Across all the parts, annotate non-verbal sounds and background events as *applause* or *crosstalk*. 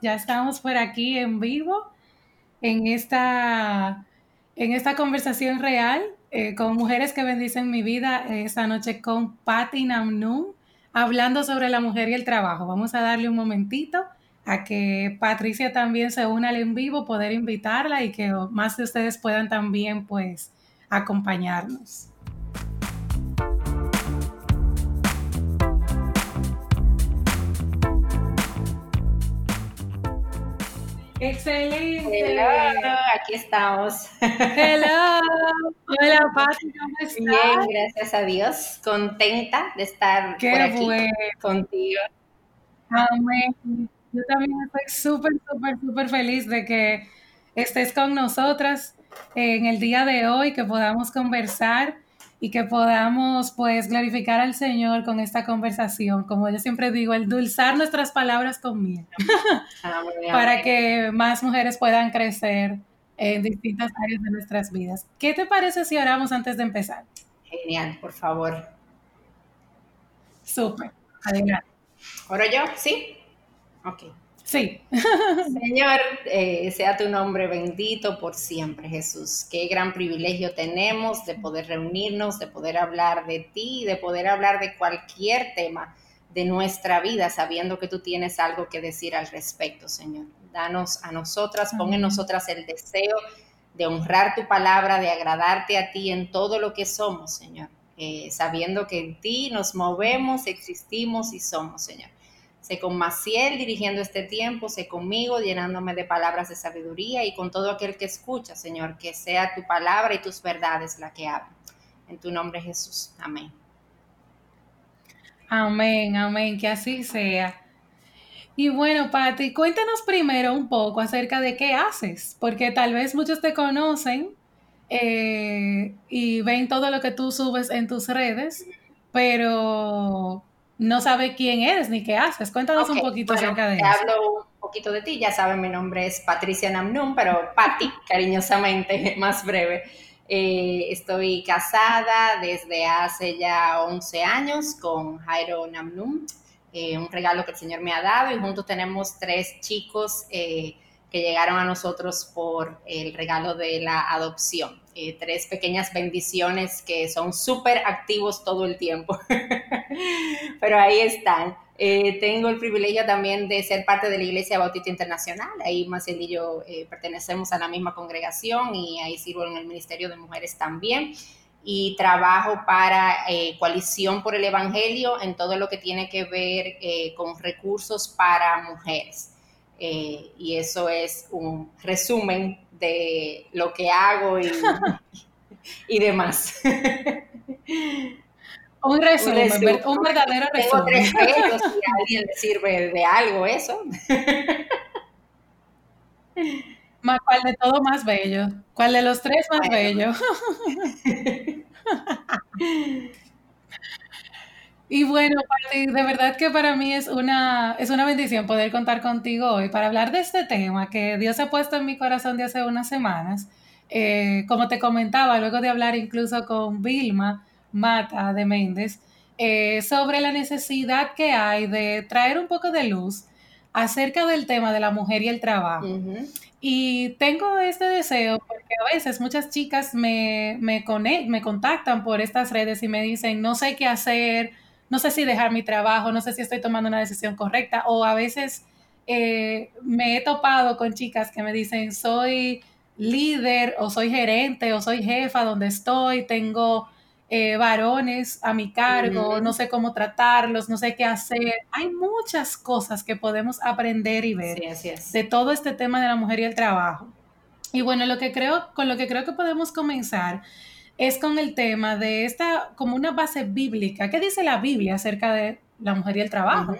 Ya estamos por aquí en vivo en esta, en esta conversación real eh, con mujeres que bendicen mi vida eh, esta noche con Patti Namnum, hablando sobre la mujer y el trabajo. Vamos a darle un momentito a que Patricia también se una al en vivo, poder invitarla y que más de ustedes puedan también pues acompañarnos. Excelente. aquí estamos. Hello. *laughs* Hola, Pati, ¿cómo estás? Bien, gracias a Dios. Contenta de estar por aquí contigo. Amén. Yo también estoy súper, súper, súper feliz de que estés con nosotras en el día de hoy, que podamos conversar y que podamos pues glorificar al Señor con esta conversación, como yo siempre digo, endulzar nuestras palabras con miel, ah, para que más mujeres puedan crecer en distintas áreas de nuestras vidas. ¿Qué te parece si oramos antes de empezar? Genial, por favor. Súper, adelante. ¿Oro yo? ¿Sí? Ok. Sí. *laughs* Señor, eh, sea tu nombre bendito por siempre, Jesús. Qué gran privilegio tenemos de poder reunirnos, de poder hablar de ti, de poder hablar de cualquier tema de nuestra vida, sabiendo que tú tienes algo que decir al respecto, Señor. Danos a nosotras, pon en nosotras el deseo de honrar tu palabra, de agradarte a ti en todo lo que somos, Señor. Eh, sabiendo que en ti nos movemos, existimos y somos, Señor. Sé con Maciel dirigiendo este tiempo, sé conmigo llenándome de palabras de sabiduría y con todo aquel que escucha, Señor, que sea tu palabra y tus verdades la que hablen. En tu nombre Jesús. Amén. Amén, amén, que así sea. Y bueno, Patti, cuéntanos primero un poco acerca de qué haces, porque tal vez muchos te conocen eh, y ven todo lo que tú subes en tus redes, pero no sabe quién eres ni qué haces. Cuéntanos un poquito acerca de eso. Hablo un poquito de ti, ya saben, mi nombre es Patricia Namnum, pero Patti, *laughs* cariñosamente, *laughs* más breve. Eh, estoy casada desde hace ya 11 años con Jairo Namnum, eh, un regalo que el Señor me ha dado y juntos tenemos tres chicos eh, que llegaron a nosotros por el regalo de la adopción. Eh, tres pequeñas bendiciones que son súper activos todo el tiempo. *laughs* Pero ahí están. Eh, tengo el privilegio también de ser parte de la Iglesia Bautista Internacional. Ahí Maciel y yo eh, pertenecemos a la misma congregación y ahí sirvo en el Ministerio de Mujeres también. Y trabajo para Coalición por el Evangelio en todo lo que tiene que ver con recursos para mujeres. Eh, y eso es un resumen de lo que hago y, *laughs* y demás. *laughs* Un resumen, un, verdadero resumen. Tengo tres bellos si a *laughs* alguien le sirve de algo eso. ¿Cuál de todo más bello? ¿Cuál de los tres más bello? Y bueno, de verdad que para mí es una, es una bendición poder contar contigo hoy para hablar de este tema que Dios ha puesto en mi corazón de hace unas semanas. Eh, como te comentaba, luego de hablar incluso con Vilma Mata de Méndez, eh, sobre la necesidad que hay de traer un poco de luz acerca del tema de la mujer y el trabajo. Y tengo este deseo porque a veces muchas chicas me, me, me contactan por estas redes y me dicen, no sé qué hacer, no sé si dejar mi trabajo, no sé si estoy tomando una decisión correcta o a veces eh, me he topado con chicas que me dicen soy líder o soy gerente o soy jefa donde estoy, tengo eh, varones a mi cargo, no sé cómo tratarlos, no sé qué hacer. Hay muchas cosas que podemos aprender y ver de todo este tema de la mujer y el trabajo. Y bueno, lo que creo, con lo que creo que podemos comenzar es con el tema de esta, como una base bíblica. ¿Qué dice la Biblia acerca de la mujer y el trabajo?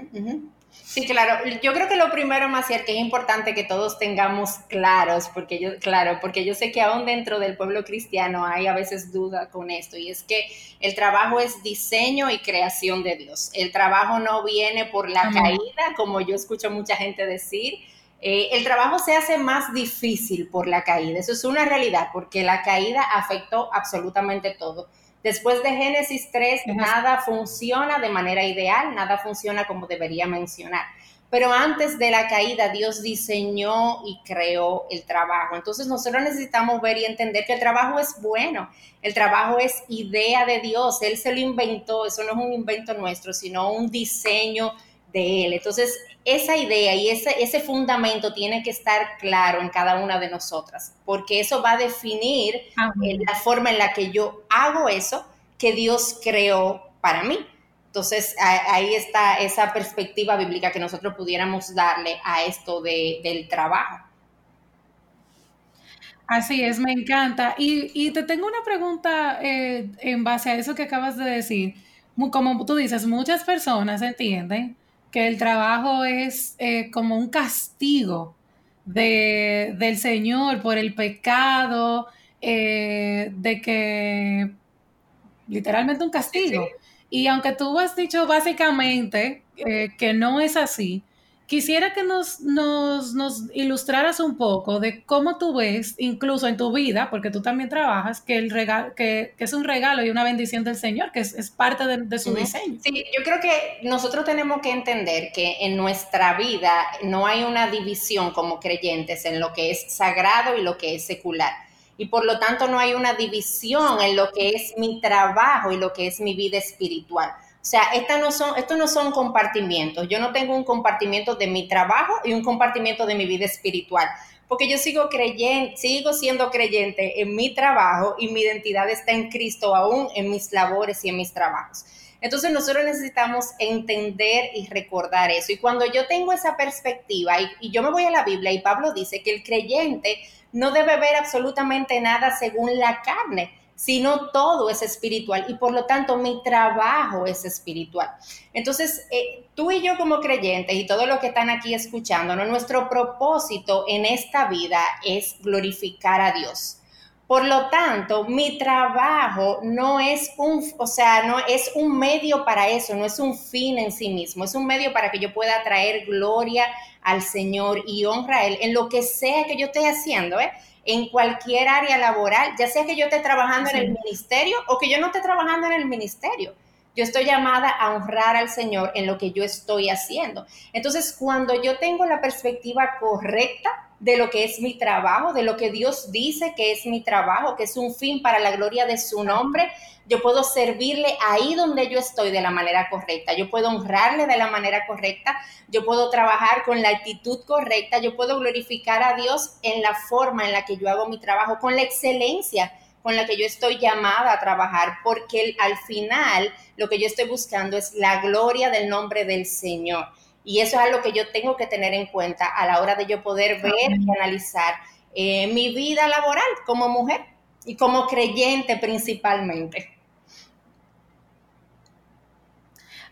Sí, claro. Yo creo que lo primero, Maciel, que es importante que todos tengamos claros, porque yo, claro, porque yo sé que aún dentro del pueblo cristiano hay a veces duda con esto, y es que el trabajo es diseño y creación de Dios. El trabajo no viene por la caída, como yo escucho mucha gente decir, eh, el trabajo se hace más difícil por la caída. Eso es una realidad, porque la caída afectó absolutamente todo. Después de Génesis 3, nada funciona de manera ideal, nada funciona como debería mencionar. pero antes de la caída Dios diseñó y creó el trabajo. Entonces nosotros necesitamos ver y entender que el trabajo es bueno, el trabajo es idea de Dios, Él se lo inventó, eso no es un invento nuestro, sino un diseño de Él. Entonces esa idea y ese, ese fundamento tiene que estar claro en cada una de nosotras, porque eso va a definir la forma en la que yo hago eso que Dios creó para mí. Entonces, ahí está esa perspectiva bíblica que nosotros pudiéramos darle a esto del trabajo. Así es, me encanta. Y, te tengo una pregunta eh, en base a eso que acabas de decir. Como tú dices, muchas personas entienden que el trabajo es eh, como un castigo del Señor por el pecado, eh, de que literalmente un castigo. Y aunque tú has dicho básicamente eh, que no es así, quisiera que nos, nos, nos, ilustraras un poco de cómo tú ves, incluso en tu vida, porque tú también trabajas, que, el regalo, que, es un regalo y una bendición del Señor, que es, parte de, su diseño. Sí, yo creo que nosotros tenemos que entender que en nuestra vida no hay una división como creyentes en lo que es sagrado y lo que es secular y por lo tanto no hay una división en lo que es mi trabajo y lo que es mi vida espiritual. O sea, estas no son, estos no son compartimientos. Yo no tengo un compartimiento de mi trabajo y un compartimiento de mi vida espiritual, porque yo sigo creyendo, sigo siendo creyente en mi trabajo y mi identidad está en Cristo aún en mis labores y en mis trabajos. Entonces nosotros necesitamos entender y recordar eso. Y cuando yo tengo esa perspectiva, y yo me voy a la Biblia y Pablo dice que el creyente no debe ver absolutamente nada según la carne, sino todo es espiritual y por lo tanto mi trabajo es espiritual. Entonces, eh, tú y yo como creyentes y todos los que están aquí escuchando, nuestro propósito en esta vida es glorificar a Dios. Por lo tanto, mi trabajo no es un, o sea, no es un medio para eso, no es un fin en sí mismo, es un medio para que yo pueda traer gloria al Señor y honra a Él en lo que sea que yo esté haciendo, ¿eh? En cualquier área laboral, ya sea que yo esté trabajando en el ministerio o que yo no esté trabajando en el ministerio. Yo estoy llamada a honrar al Señor en lo que yo estoy haciendo. Entonces, cuando yo tengo la perspectiva correcta de lo que es mi trabajo, de lo que Dios dice que es mi trabajo, que es un fin para la gloria de su nombre, yo puedo servirle ahí donde yo estoy de la manera correcta, yo puedo honrarle de la manera correcta, yo puedo trabajar con la actitud correcta, yo puedo glorificar a Dios en la forma en la que yo hago mi trabajo, con la excelencia con la que yo estoy llamada a trabajar, porque al final lo que yo estoy buscando es la gloria del nombre del Señor. Y eso es algo que yo tengo que tener en cuenta a la hora de yo poder ver y analizar eh, mi vida laboral como mujer y como creyente principalmente.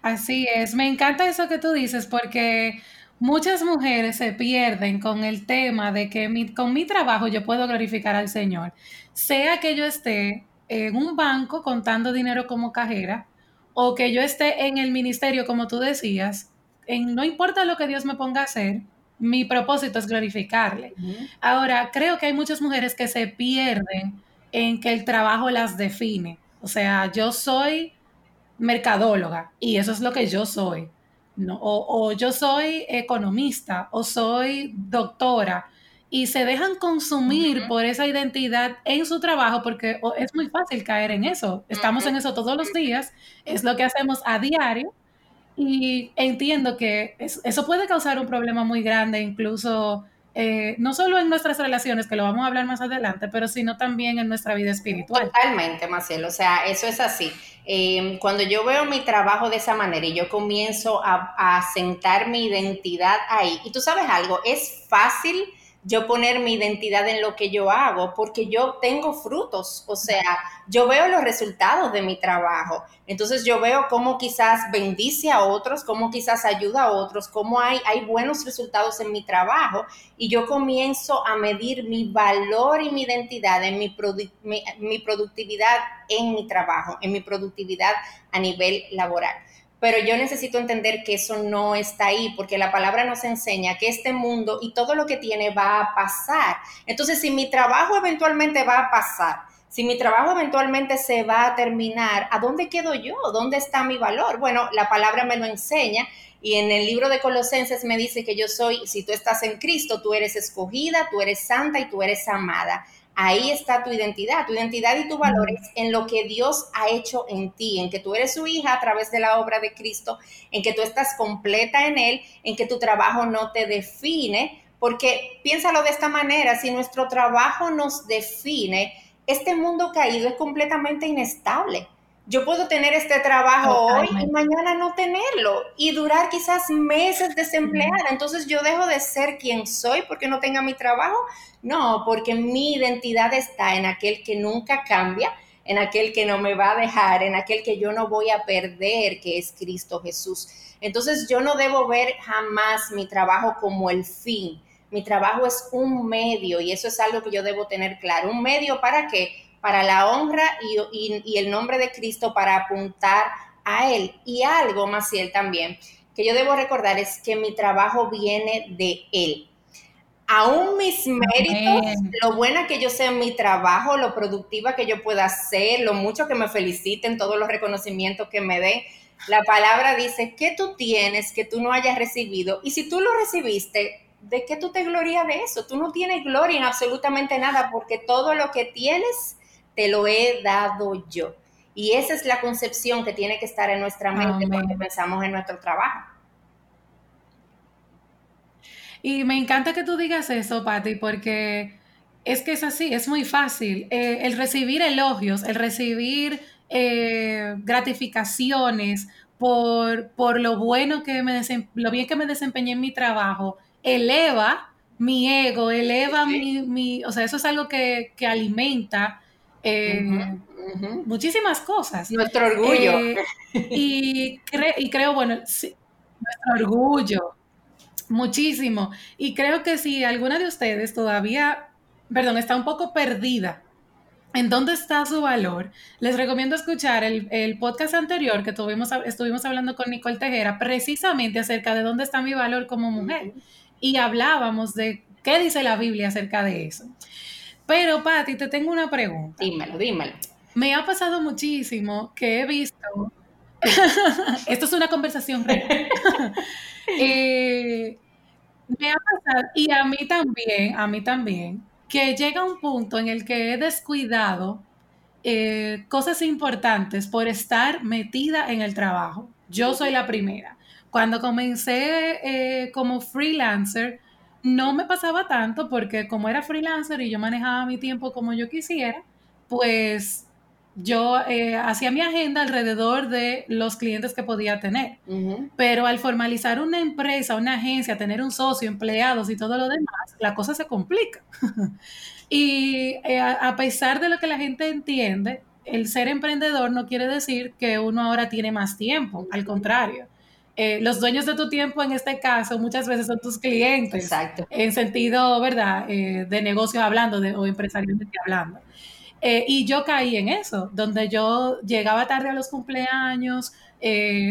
Así es, me encanta eso que tú dices porque muchas mujeres se pierden con el tema de que con mi trabajo yo puedo glorificar al Señor, sea que yo esté en un banco contando dinero como cajera o que yo esté en el ministerio, como tú decías, en, no importa lo que Dios me ponga a hacer, mi propósito es glorificarle. Ahora, creo que hay muchas mujeres que se pierden en que el trabajo las define. O sea, yo soy mercadóloga y eso es lo que yo soy. No, o, yo soy economista o soy doctora y se dejan consumir por esa identidad en su trabajo porque es muy fácil caer en eso. Estamos en eso todos los días, es lo que hacemos a diario y entiendo que eso puede causar un problema muy grande, incluso eh, no solo en nuestras relaciones, que lo vamos a hablar más adelante, pero sino también en nuestra vida espiritual. Totalmente, Maciel, o sea, eso es así. Em, cuando yo veo mi trabajo de esa manera y yo comienzo a, a sentar mi identidad ahí, y tú sabes algo, es fácil yo poner mi identidad en lo que yo hago, porque yo tengo frutos, o sea, yo veo los resultados de mi trabajo. Entonces yo veo cómo quizás bendice a otros, cómo quizás ayuda a otros, cómo hay, buenos resultados en mi trabajo y yo comienzo a medir mi valor y mi identidad en mi, mi productividad en mi trabajo, en mi productividad a nivel laboral pero yo necesito entender que eso no está ahí, porque la palabra nos enseña que este mundo y todo lo que tiene va a pasar. Entonces, si mi trabajo eventualmente va a pasar, Si mi trabajo eventualmente se va a terminar, ¿a dónde quedo yo? ¿Dónde está mi valor? Bueno, la palabra me lo enseña y en el libro de Colosenses me dice que yo soy, si tú estás en Cristo, tú eres escogida, tú eres santa y tú eres amada. Ahí está tu identidad, tu identidad y tu valores en lo que Dios ha hecho en ti, en que tú eres su hija a través de la obra de Cristo, en que tú estás completa en Él, en que tu trabajo no te define, porque piénsalo de esta manera, si nuestro trabajo nos define, este mundo caído es completamente inestable. Yo puedo tener este trabajo hoy y mañana no tenerlo y durar quizás meses desempleada. Entonces yo dejo de ser quien soy porque no tenga mi trabajo. No, porque mi identidad está en aquel que nunca cambia, en aquel que no me va a dejar, en aquel que yo no voy a perder, que es Cristo Jesús. Entonces yo no debo ver jamás mi trabajo como el fin mi trabajo es un medio y eso es algo que yo debo tener claro. Un medio para qué? Para la honra y, el nombre de Cristo, para apuntar a Él. Y algo, más Él también, que yo debo recordar es que mi trabajo viene de Él. Aún mis méritos, lo buena que yo sea en mi trabajo, lo productiva que yo pueda ser, lo mucho que me feliciten, todos los reconocimientos que me den, la palabra dice que tú tienes que tú no hayas recibido. Y si tú lo recibiste, ¿de qué tú te glorías de eso? Tú no tienes gloria en absolutamente nada porque todo lo que tienes te lo he dado yo. Y esa es la concepción que tiene que estar en nuestra mente cuando pensamos en nuestro trabajo. Y me encanta que tú digas eso, Patti, porque es que es así, es muy fácil. Eh, el recibir elogios, el recibir eh, gratificaciones por, por, lo bueno que me lo bien que me desempeñé en mi trabajo, eleva mi ego, eleva mi, o sea, eso es algo que, alimenta eh, muchísimas cosas. Nuestro orgullo. Eh, y, y, creo, bueno, nuestro orgullo, muchísimo. Y creo que si alguna de ustedes todavía, perdón, está un poco perdida en dónde está su valor, les recomiendo escuchar el, podcast anterior que tuvimos, estuvimos hablando con Nicole Tejera precisamente acerca de dónde está mi valor como mujer y hablábamos de qué dice la Biblia acerca de eso. Pero, Patti, te tengo una pregunta. Dímelo, dímelo. Me ha pasado muchísimo que he visto. *laughs* Esto es una conversación real. *laughs* Eh, me ha pasado, y a mí también, a mí también, que llega un punto en el que he descuidado eh, cosas importantes por estar metida en el trabajo. Yo soy la primera. Cuando comencé eh, como freelancer, no me pasaba tanto porque como era freelancer y yo manejaba mi tiempo como yo quisiera, pues yo eh, hacía mi agenda alrededor de los clientes que podía tener. Pero al formalizar una empresa, una agencia, tener un socio, empleados y todo lo demás, la cosa se complica. *laughs* y eh, a pesar de lo que la gente entiende, el ser emprendedor no quiere decir que uno ahora tiene más tiempo, al contrario. Eh, los dueños de tu tiempo en este caso muchas veces son tus clientes. Exacto. En sentido, ¿verdad? Eh, de negocios hablando de, o empresarialmente hablando. Eh, y yo caí en eso, donde yo llegaba tarde a los cumpleaños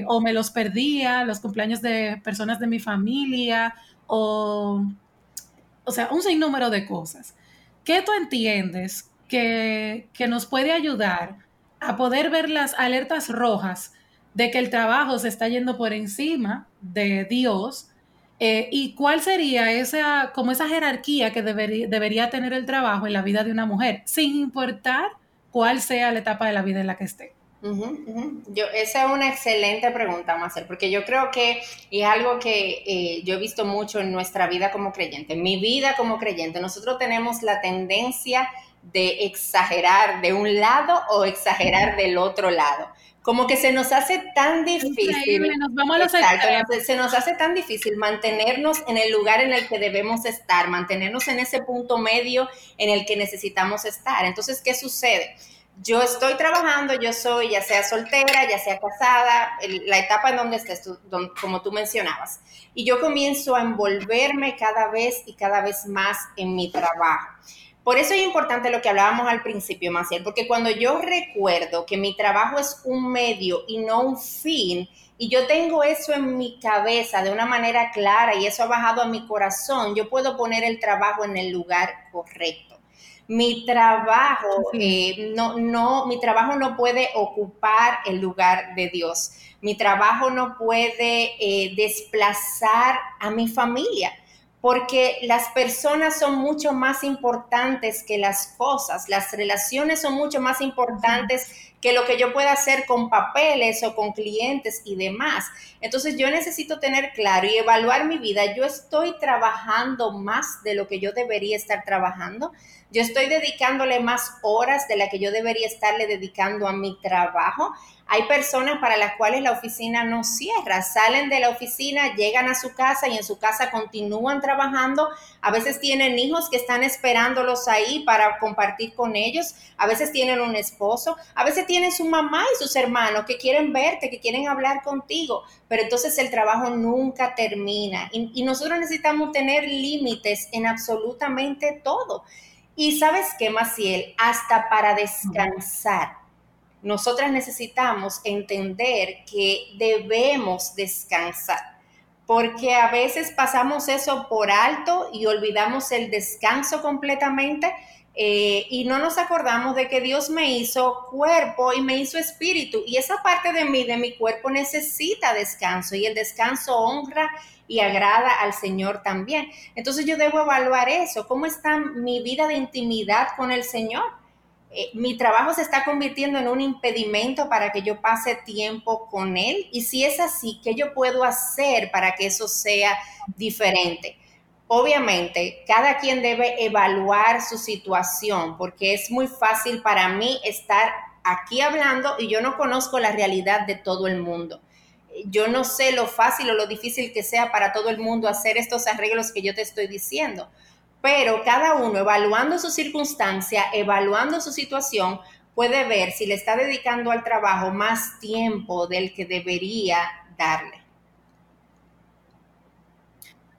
o me los perdía, los cumpleaños de personas de mi familia o, o sea, un sinnúmero de cosas. ¿Qué tú entiendes que, que nos puede ayudar a poder ver las alertas rojas de que el trabajo se está yendo por encima de Dios eh, y cuál sería esa, como esa jerarquía que debería tener el trabajo en la vida de una mujer, sin importar cuál sea la etapa de la vida en la que esté. Yo, esa es una excelente pregunta, Marcel, porque yo creo que es algo que eh, yo he visto mucho en nuestra vida como creyente, en mi vida como creyente. Nosotros tenemos la tendencia de exagerar de un lado o exagerar del otro lado como que se nos hace tan difícil. Nos vamos a se nos hace tan difícil mantenernos en el lugar en el que debemos estar, mantenernos en ese punto medio en el que necesitamos estar. Entonces, ¿qué sucede? Yo estoy trabajando, yo soy ya sea soltera, ya sea casada, la etapa en donde estés, como tú mencionabas, y yo comienzo a envolverme cada vez y cada vez más en mi trabajo. Por eso es importante lo que hablábamos al principio, Maciel, porque cuando yo recuerdo que mi trabajo es un medio y no un fin, y yo tengo eso en mi cabeza de una manera clara y eso ha bajado a mi corazón, yo puedo poner el trabajo en el lugar correcto. Mi trabajo, eh, no, no, mi trabajo no puede ocupar el lugar de Dios. Mi trabajo no puede eh, desplazar a mi familia porque las personas son mucho más importantes que las cosas, las relaciones son mucho más importantes que lo que yo pueda hacer con papeles o con clientes y demás. Entonces yo necesito tener claro y evaluar mi vida. Yo estoy trabajando más de lo que yo debería estar trabajando. Yo estoy dedicándole más horas de la que yo debería estarle dedicando a mi trabajo. Hay personas para las cuales la oficina no cierra, salen de la oficina, llegan a su casa y en su casa continúan trabajando. A veces tienen hijos que están esperándolos ahí para compartir con ellos. A veces tienen un esposo, a veces tienen su mamá y sus hermanos que quieren verte, que quieren hablar contigo. Pero entonces el trabajo nunca termina y, nosotros necesitamos tener límites en absolutamente todo. Y sabes qué, Maciel, hasta para descansar nosotras necesitamos entender que debemos descansar, porque a veces pasamos eso por alto y olvidamos el descanso completamente eh, y no nos acordamos de que Dios me hizo cuerpo y me hizo espíritu y esa parte de mí, de mi cuerpo necesita descanso y el descanso honra y agrada al Señor también. Entonces yo debo evaluar eso, cómo está mi vida de intimidad con el Señor eh, mi trabajo se está convirtiendo en un impedimento para que yo pase tiempo con él. Y si es así, ¿qué yo puedo hacer para que eso sea diferente? Obviamente, cada quien debe evaluar su situación porque es muy fácil para mí estar aquí hablando y yo no conozco la realidad de todo el mundo. Yo no sé lo fácil o lo difícil que sea para todo el mundo hacer estos arreglos que yo te estoy diciendo pero cada uno evaluando su circunstancia, evaluando su situación, puede ver si le está dedicando al trabajo más tiempo del que debería darle.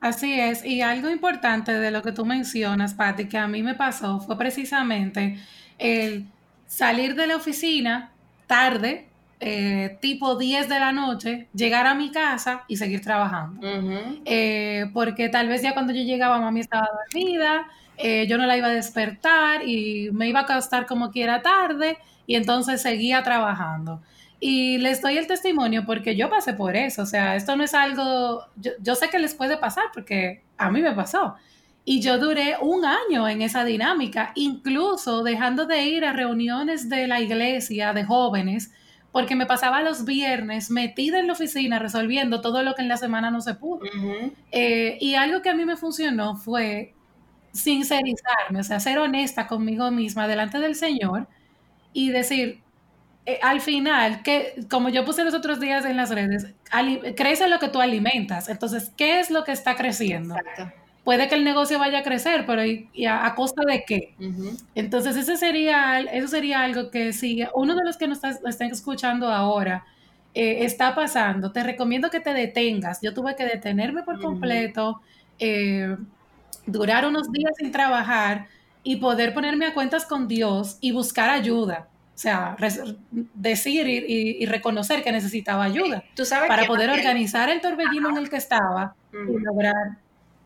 Así es, y algo importante de lo que tú mencionas, Patti, que a mí me pasó fue precisamente el salir de la oficina tarde eh, tipo 10 de la noche, llegar a mi casa y seguir trabajando. Eh, porque tal vez ya cuando yo llegaba mami estaba dormida, eh, yo no la iba a despertar y me iba a acostar como quiera tarde y entonces seguía trabajando. Y les doy el testimonio porque yo pasé por eso, o sea, esto no es algo, yo, yo sé que les puede pasar porque a mí me pasó. Y yo duré un año en esa dinámica, incluso dejando de ir a reuniones de la iglesia de jóvenes porque me pasaba los viernes metida en la oficina resolviendo todo lo que en la semana no se pudo. Eh, y algo que a mí me funcionó fue sincerizarme, o sea, ser honesta conmigo misma delante del Señor y decir, eh, al final, que como yo puse los otros días en las redes, crece lo que tú alimentas. Entonces, ¿qué es lo que está creciendo? Exacto puede que el negocio vaya a crecer, pero a, costa de qué? Entonces, ese sería, eso sería algo que si uno de los que nos están escuchando ahora eh, está pasando, te recomiendo que te detengas. Yo tuve que detenerme por completo, eh, durar unos días sin trabajar y poder ponerme a cuentas con Dios y buscar ayuda. O sea, decir y, reconocer que necesitaba ayuda para poder organizar el torbellino en el que estaba y lograr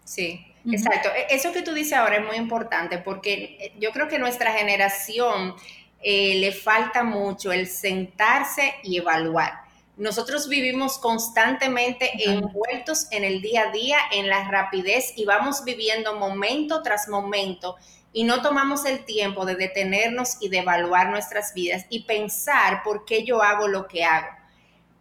Sí, exacto. E, eso que tú dices ahora es muy importante porque eh, yo creo que nuestra generación eh, le falta mucho el sentarse y evaluar. Nosotros vivimos constantemente envueltos en el día a día, en la rapidez y vamos viviendo momento tras momento y no tomamos el tiempo de detenernos y de evaluar nuestras vidas y pensar por qué yo hago lo que hago.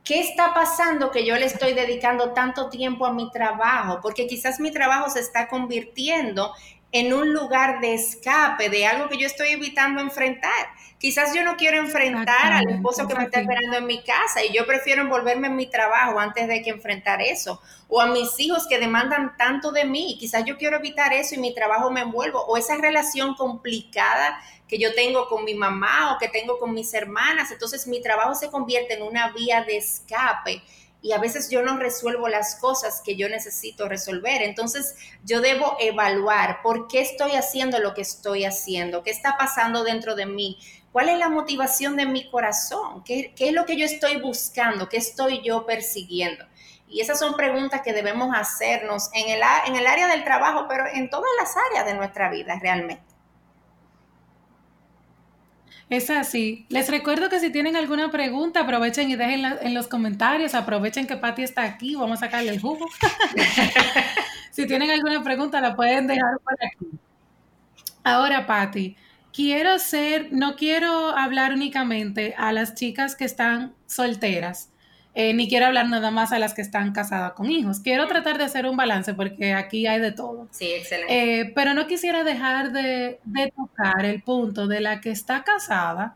¿Qué está pasando que yo le estoy dedicando tanto tiempo a mi trabajo? Porque quizás mi trabajo se está convirtiendo en un lugar de escape de algo que yo estoy evitando enfrentar. Quizás yo no quiero enfrentar al esposo que me está esperando en mi casa y yo prefiero envolverme en mi trabajo antes de que enfrentar eso. O a mis hijos que demandan tanto de mí. Quizás yo quiero evitar eso y mi trabajo me envuelvo. O esa relación complicada que yo tengo con mi mamá o que tengo con mis hermanas. Entonces mi trabajo se convierte en una vía de escape y a veces yo no resuelvo las cosas que yo necesito resolver. Entonces yo debo evaluar por qué estoy haciendo lo que estoy haciendo, qué está pasando dentro de mí, cuál es la motivación de mi corazón, qué, qué es lo que yo estoy buscando, qué estoy yo persiguiendo. Y esas son preguntas que debemos hacernos en el, en el área del trabajo, pero en todas las áreas de nuestra vida realmente. Es así. Les recuerdo que si tienen alguna pregunta, aprovechen y dejen en los comentarios. Aprovechen que Patti está aquí. Vamos a sacarle el jugo. *laughs* si tienen alguna pregunta, la pueden dejar por aquí. Ahora, Patti, quiero ser, no quiero hablar únicamente a las chicas que están solteras, eh, ni quiero hablar nada más a las que están casadas con hijos. Quiero tratar de hacer un balance porque aquí hay de todo. Sí, excelente. Eh, pero no quisiera dejar de, tocar el punto de la que está casada,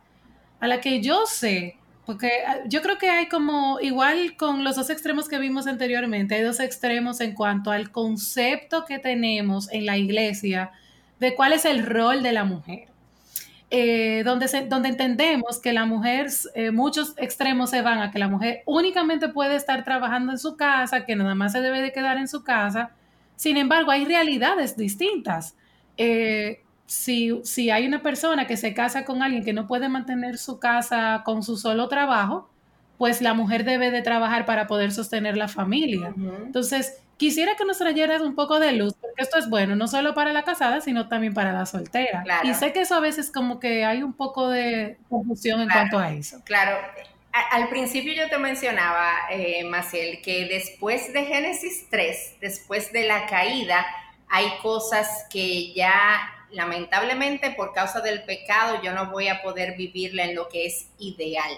a la que yo sé, porque ah, yo creo que hay como, igual con los dos extremos que vimos anteriormente, hay dos extremos en cuanto al concepto que tenemos en la iglesia de cuál es el rol de la mujer. Eh, donde, donde entendemos que la mujer, eh, muchos extremos se van a que la mujer únicamente puede estar trabajando en su casa, que nada más se debe de quedar en su casa. Sin embargo, hay realidades distintas. Eh, si, si, hay una persona que se casa con alguien que no puede mantener su casa con su solo trabajo, pues la mujer debe de trabajar para poder sostener la familia. Entonces, Quisiera que nos trajeras un poco de luz, porque esto es bueno, no solo para la casada, sino también para la soltera. Y sé que eso a veces como que hay un poco de confusión en cuanto a eso. Claro. al principio yo te mencionaba, eh, Maciel, que después de Génesis 3, después de la caída, hay cosas que ya lamentablemente por causa del pecado yo no voy a poder vivirla en lo que es ideal.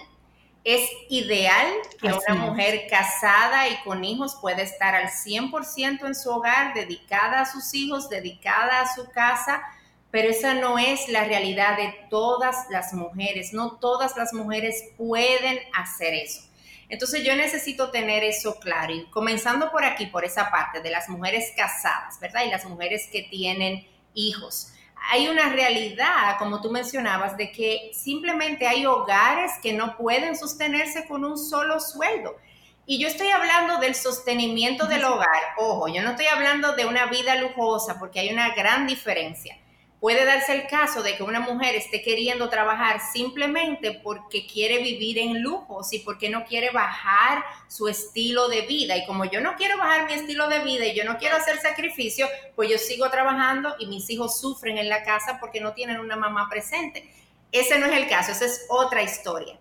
Es ideal que una mujer casada y con hijos pueda estar al 100% en su hogar, dedicada a sus hijos, dedicada a su casa, pero esa no es la realidad de todas las mujeres. No todas las mujeres pueden hacer eso. Entonces yo necesito tener eso claro y comenzando por aquí, por esa parte de las mujeres casadas, ¿verdad? Y las mujeres que tienen hijos hay una realidad, como tú mencionabas, de que simplemente hay hogares que no pueden sostenerse con un solo sueldo. Y yo estoy hablando del sostenimiento del hogar. Ojo, yo no estoy hablando de una vida lujosa porque hay una gran diferencia. Puede darse el caso de que una mujer esté queriendo trabajar simplemente porque quiere vivir en lujos y porque no quiere bajar su estilo de vida. Y como yo no quiero bajar mi estilo de vida y yo no quiero hacer sacrificio, pues yo sigo trabajando y mis hijos sufren en la casa porque no tienen una mamá presente. Ese no es el caso, esa es otra historia.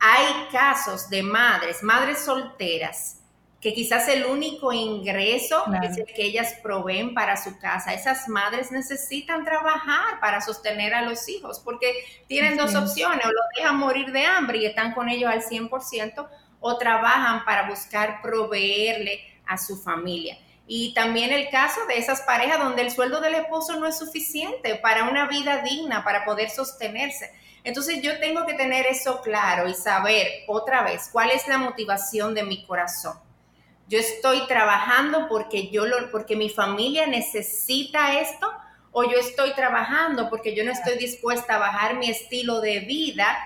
Hay casos de madres, madres solteras, que quizás el único ingreso es el que ellas proveen para su casa. Esas madres necesitan trabajar para sostener a los hijos porque tienen dos opciones, o los dejan morir de hambre y están con ellos al 100%, o trabajan para buscar proveerle a su familia. Y también el caso de esas parejas donde el sueldo del esposo no es suficiente para una vida digna, para poder sostenerse. Entonces yo tengo que tener eso claro y saber otra vez cuál es la motivación de mi corazón yo estoy trabajando porque yo lo, porque mi familia necesita esto o yo estoy trabajando porque yo no estoy dispuesta a bajar mi estilo de vida,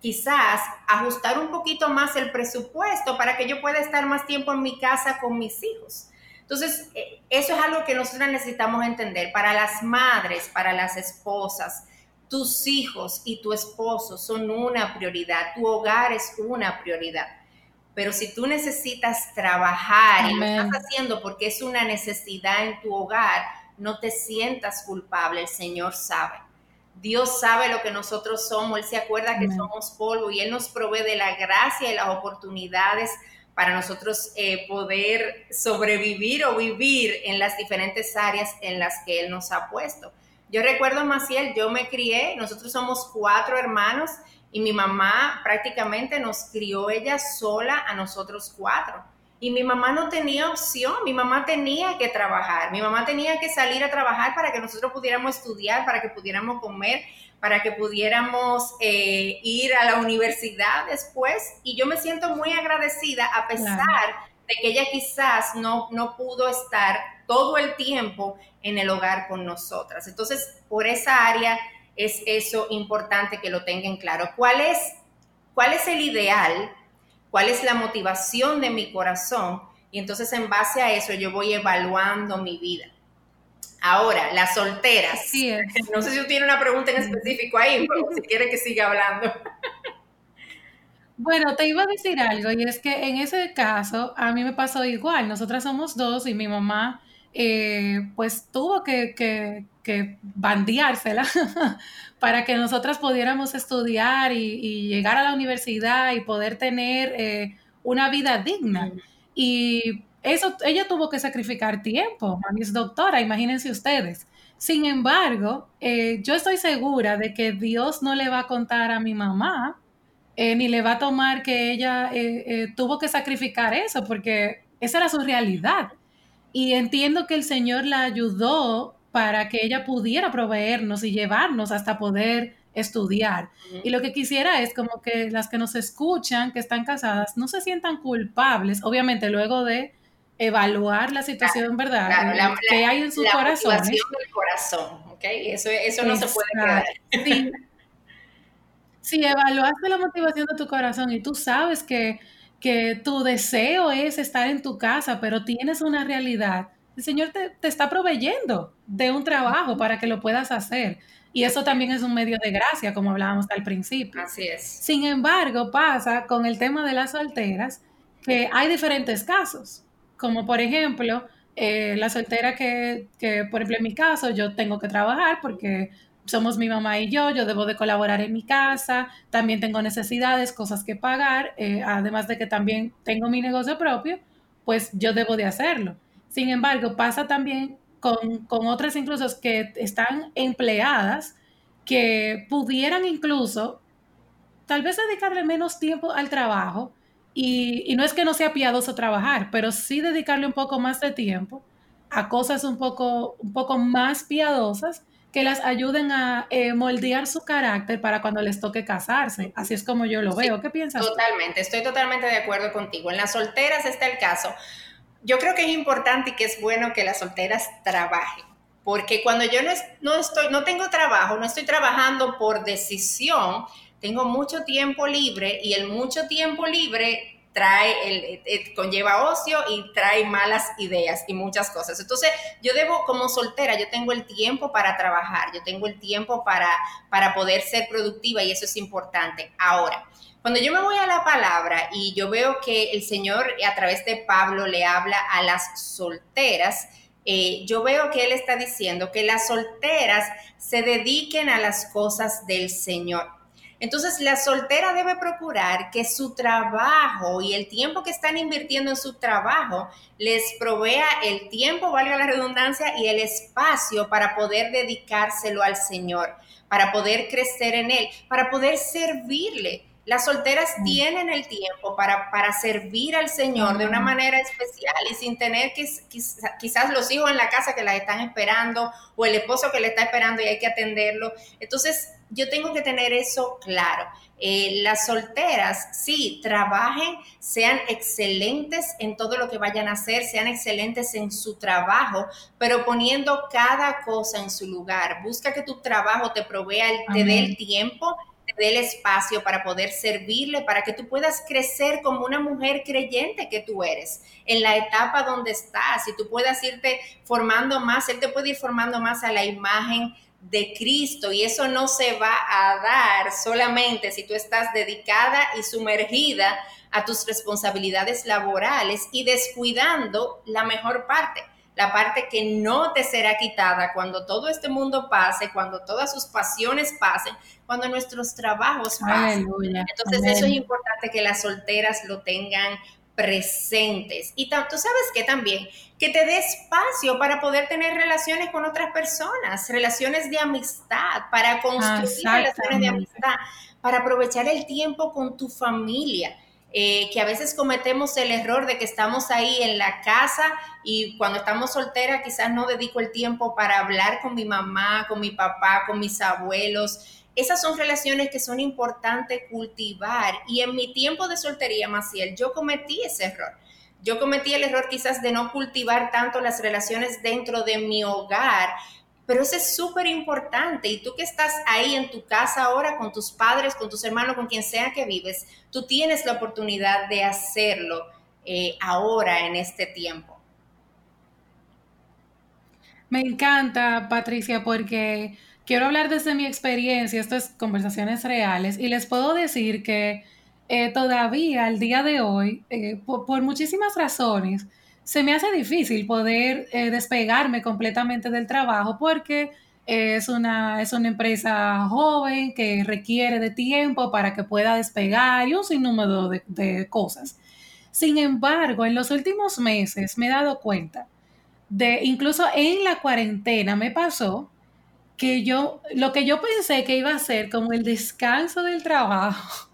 quizás ajustar un poquito más el presupuesto para que yo pueda estar más tiempo en mi casa con mis hijos. Entonces, eh, eso es algo que nosotros necesitamos entender. Para las madres, para las esposas, tus hijos y tu esposo son una prioridad, tu hogar es una prioridad. Pero si tú necesitas trabajar y lo estás haciendo porque es una necesidad en tu hogar, no te sientas culpable, el Señor sabe. Dios sabe lo que nosotros somos, Él se acuerda que somos polvo y Él nos provee de la gracia y las oportunidades para nosotros eh, poder sobrevivir o vivir en las diferentes áreas en las que Él nos ha puesto. Yo recuerdo, Maciel, yo me crié, nosotros somos cuatro hermanos y mi mamá prácticamente nos crió ella sola a nosotros cuatro. Y mi mamá no tenía opción, mi mamá tenía que trabajar, mi mamá tenía que salir a trabajar para que nosotros pudiéramos estudiar, para que pudiéramos comer, para que pudiéramos eh, ir a la universidad después. Y yo me siento muy agradecida a pesar de que ella quizás no, no pudo estar todo el tiempo en el hogar con nosotras. Entonces, por esa área es eso importante que lo tengan claro. ¿Cuál es, cuál es el ideal? ¿Cuál es la motivación de mi corazón? Y entonces en base a eso yo voy evaluando mi vida. Ahora, las solteras. *laughs* No sé si usted tiene una pregunta en específico ahí, pero si *laughs* quiere que siga hablando. Bueno, te iba a decir algo, y es que en ese caso a mí me pasó igual. Nosotras somos dos y mi mamá, eh, pues tuvo que, que bandeársela *laughs* para que nosotras pudiéramos estudiar y, llegar a la universidad y poder tener eh, una vida digna. Y eso, ella tuvo que sacrificar tiempo. Mami es doctora, imagínense ustedes. Sin embargo, eh, yo estoy segura de que Dios no le va a contar a mi mamá, eh, ni le va a tomar que ella tuvo que sacrificar eso, porque esa era su realidad. Y entiendo que el Señor la ayudó para que ella pudiera proveernos y llevarnos hasta poder estudiar. Y lo que quisiera es como que las que nos escuchan, que están casadas, no se sientan culpables, obviamente luego de evaluar la situación, ¿verdad? que hay en sus corazones. del corazón, ¿ok? Eso, eso no se puede quedar. Sí. *laughs* si evaluaste la motivación de tu corazón y tú sabes que, que tu deseo es estar en tu casa, pero tienes una realidad el Señor te, está proveyendo de un trabajo para que lo puedas hacer. Y eso también es un medio de gracia, como hablábamos al principio. Así es. Sin embargo, pasa con el tema de las solteras que hay diferentes casos. Como por ejemplo, eh, la soltera que, que, por ejemplo, en mi caso, yo tengo que trabajar porque somos mi mamá y yo, yo debo de colaborar en mi casa, también tengo necesidades, cosas que pagar, eh, además de que también tengo mi negocio propio, pues yo debo de hacerlo. Sin embargo, pasa también con, otras incluso que están empleadas que pudieran incluso tal vez dedicarle menos tiempo al trabajo y, no es que no sea piadoso trabajar, pero sí dedicarle un poco más de tiempo a cosas un poco, un poco más piadosas que las ayuden a eh, moldear su carácter para cuando les toque casarse. Así es como yo lo veo. ¿Qué piensas? Totalmente, estoy totalmente de acuerdo contigo. En las solteras está el caso yo creo que es importante y que es bueno que las solteras trabajen, porque cuando yo no, no, estoy, no tengo trabajo, no estoy trabajando por decisión, tengo mucho tiempo libre y el mucho tiempo libre trae, eh, eh, conlleva ocio y trae malas ideas y muchas cosas. Entonces, yo debo, como soltera, yo tengo el tiempo para trabajar, yo tengo el tiempo para, para poder ser productiva y eso es importante. Ahora, cuando yo me voy a la palabra y yo veo que el Señor a través de Pablo le habla a las solteras, eh, yo veo que Él está diciendo que las solteras se dediquen a las cosas del Señor. Entonces, la soltera debe procurar que su trabajo y el tiempo que están invirtiendo en su trabajo les provea el tiempo, valga la redundancia, y el espacio para poder dedicárselo al Señor, para poder crecer en Él, para poder servirle. Las solteras mm. tienen el tiempo para, para servir al Señor de una mm. manera especial y sin tener que, quizás los hijos en la casa que la están esperando o el esposo que le está esperando y hay que atenderlo. Entonces, yo tengo que tener eso claro. Eh, las solteras, sí, trabajen, sean excelentes en todo lo que vayan a hacer, sean excelentes en su trabajo, pero poniendo cada cosa en su lugar. Busca que tu trabajo te provea, te dé el tiempo del espacio para poder servirle, para que tú puedas crecer como una mujer creyente que tú eres, en la etapa donde estás, y tú puedas irte formando más, Él te puede ir formando más a la imagen de Cristo y eso no se va a dar solamente si tú estás dedicada y sumergida a tus responsabilidades laborales y descuidando la mejor parte la parte que no te será quitada cuando todo este mundo pase, cuando todas sus pasiones pasen, cuando nuestros trabajos pasen. Entonces eso es importante que las solteras lo tengan presentes. Y tú sabes que también, que te dé espacio para poder tener relaciones con otras personas, relaciones de amistad, para construir relaciones de amistad, para aprovechar el tiempo con tu familia. Eh, que a veces cometemos el error de que estamos ahí en la casa y cuando estamos solteras quizás no dedico el tiempo para hablar con mi mamá, con mi papá, con mis abuelos. Esas son relaciones que son importantes cultivar y en mi tiempo de soltería, Maciel, yo cometí ese error. Yo cometí el error quizás de no cultivar tanto las relaciones dentro de mi hogar pero eso es súper importante. Y tú que estás ahí en tu casa ahora con tus padres, con tus hermanos, con quien sea que vives, tú tienes la oportunidad de hacerlo eh, ahora en este tiempo. Me encanta, Patricia, porque quiero hablar desde mi experiencia, estas conversaciones reales, y les puedo decir que eh, todavía, al día de hoy, eh, por muchísimas razones, se me hace difícil poder eh, despegarme completamente del trabajo porque Es una, es una empresa joven que requiere de tiempo para que pueda despegar y un sinnúmero de, de cosas. Sin embargo, en los últimos meses me he dado cuenta de, incluso en la cuarentena me pasó que yo, lo que yo pensé que iba a ser como el descanso del trabajo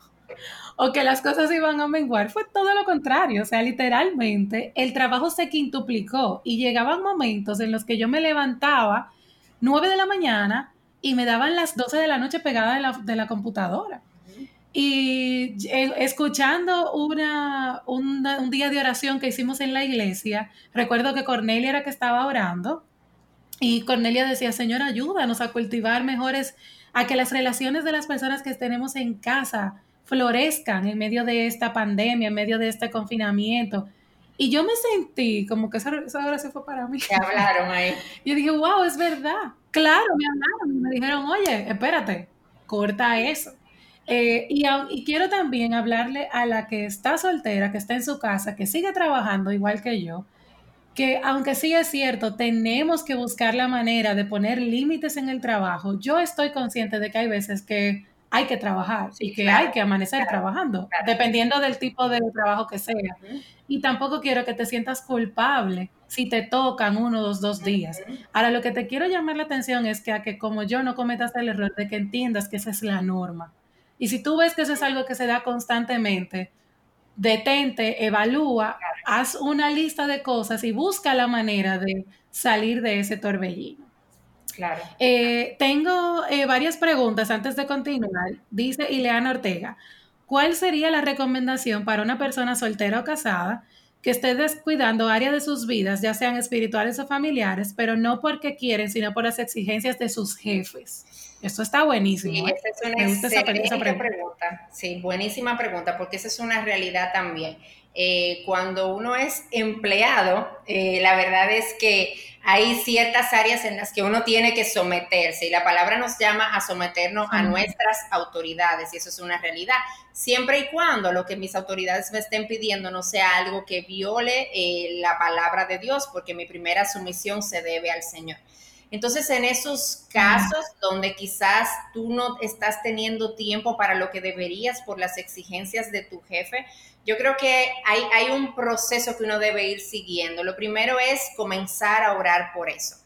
o que las cosas iban a menguar, fue todo lo contrario. O sea, literalmente el trabajo se quintuplicó y llegaban momentos en los que yo me levantaba 9 de la mañana y me daban las 12 de la noche pegada de la, de la computadora. Y eh, escuchando una, un día de oración que hicimos en la iglesia, recuerdo que Cornelia era que estaba orando y Cornelia decía, Señor, ayúdanos a cultivar mejores, a que las relaciones de las personas que tenemos en casa florezcan en medio de esta pandemia, en medio de este confinamiento. Y yo me sentí como que esa, esa se fue para mí. ¿Qué hablaron ahí? *laughs* Yo dije, wow, es verdad. Claro, me hablaron. Me dijeron, oye, espérate, corta eso. Eh, y, y, quiero también hablarle a la que está soltera, que está en su casa, que sigue trabajando igual que yo, que aunque sí es cierto, tenemos que buscar la manera de poner límites en el trabajo. Yo estoy consciente de que hay veces que hay que trabajar y que hay que amanecer trabajando, dependiendo del tipo de trabajo que sea. Y tampoco quiero que te sientas culpable si te tocan uno o dos, días. Ahora, lo que te quiero llamar la atención es que a que como yo no cometas el error de que entiendas que esa es la norma. Y si tú ves que eso es algo que se da constantemente, detente, evalúa, haz una lista de cosas y busca la manera de salir de ese torbellino. Claro. Eh, tengo eh, varias preguntas antes de continuar. Dice Ileana Ortega, ¿cuál sería la recomendación para una persona soltera o casada que esté descuidando áreas de sus vidas, ya sean espirituales o familiares, pero no porque quieren, sino por las exigencias de sus jefes? Esto está buenísimo. Sí, esa es una excelente pregunta. Sí, buenísima pregunta, porque esa es una realidad también. Eh, cuando uno es empleado, eh, la verdad es que hay ciertas áreas en las que uno tiene que someterse y la palabra nos llama a someternos a nuestras autoridades y eso es una realidad, siempre y cuando lo que mis autoridades me estén pidiendo no sea algo que viole eh, la palabra de Dios, porque mi primera sumisión se debe al Señor. Entonces, en esos casos donde quizás tú no estás teniendo tiempo para lo que deberías por las exigencias de tu jefe, yo creo que hay, un proceso que uno debe ir siguiendo. Lo primero es comenzar a orar por eso.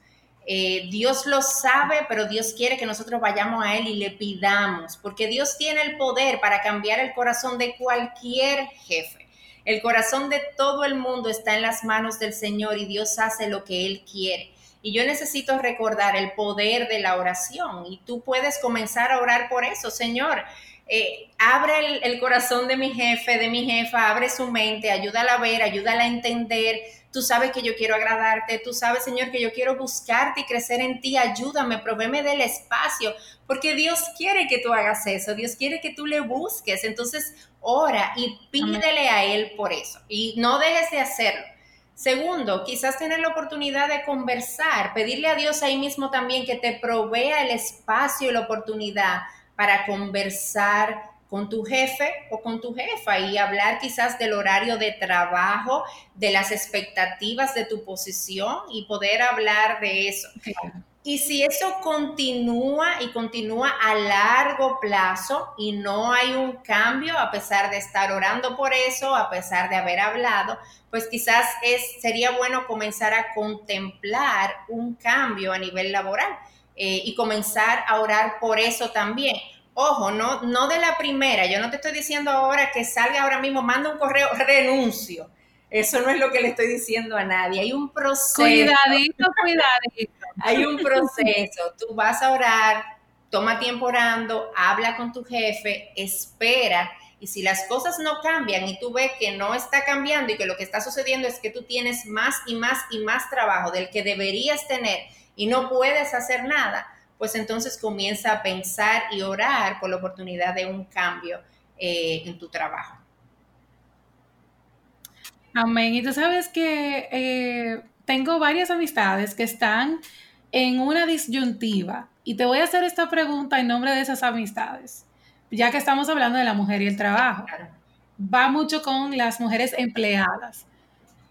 Eh, Dios lo sabe, pero Dios quiere que nosotros vayamos a Él y le pidamos, porque Dios tiene el poder para cambiar el corazón de cualquier jefe. El corazón de todo el mundo está en las manos del Señor y Dios hace lo que Él quiere. Y yo necesito recordar el poder de la oración y tú puedes comenzar a orar por eso, Señor. Eh, abre el, corazón de mi jefe, de mi jefa, abre su mente, ayúdala a ver, ayúdala a entender. Tú sabes que yo quiero agradarte, tú sabes, Señor, que yo quiero buscarte y crecer en ti. Ayúdame, provéeme del espacio, porque Dios quiere que tú hagas eso, Dios quiere que tú le busques. Entonces, ora y pídele a Él por eso y no dejes de hacerlo. Segundo, quizás tener la oportunidad de conversar, pedirle a Dios ahí mismo también que te provea el espacio y la oportunidad para conversar con tu jefe o con tu jefa y hablar quizás del horario de trabajo, de las expectativas de tu posición y poder hablar de eso. Y si eso continúa y continúa a largo plazo y no hay un cambio, a pesar de estar orando por eso, a pesar de haber hablado, pues quizás es, sería bueno comenzar a contemplar un cambio a nivel laboral eh, y comenzar a orar por eso también. Ojo, no, no de la primera, yo no te estoy diciendo ahora que salga ahora mismo, manda un correo, *laughs* renuncio. Eso no es lo que le estoy diciendo a nadie. Hay un proceso. Cuidadito, cuidadito. Hay un proceso. Tú vas a orar, toma tiempo orando, habla con tu jefe, espera. Y si las cosas no cambian y tú ves que no está cambiando y que lo que está sucediendo es que tú tienes más y más y más trabajo del que deberías tener y no puedes hacer nada, pues entonces comienza a pensar y orar por la oportunidad de un cambio eh, en tu trabajo. Amén. Y tú sabes que eh, tengo varias amistades que están en una disyuntiva y te voy a hacer esta pregunta en nombre de esas amistades, ya que estamos hablando de la mujer y el trabajo. Va mucho con las mujeres empleadas.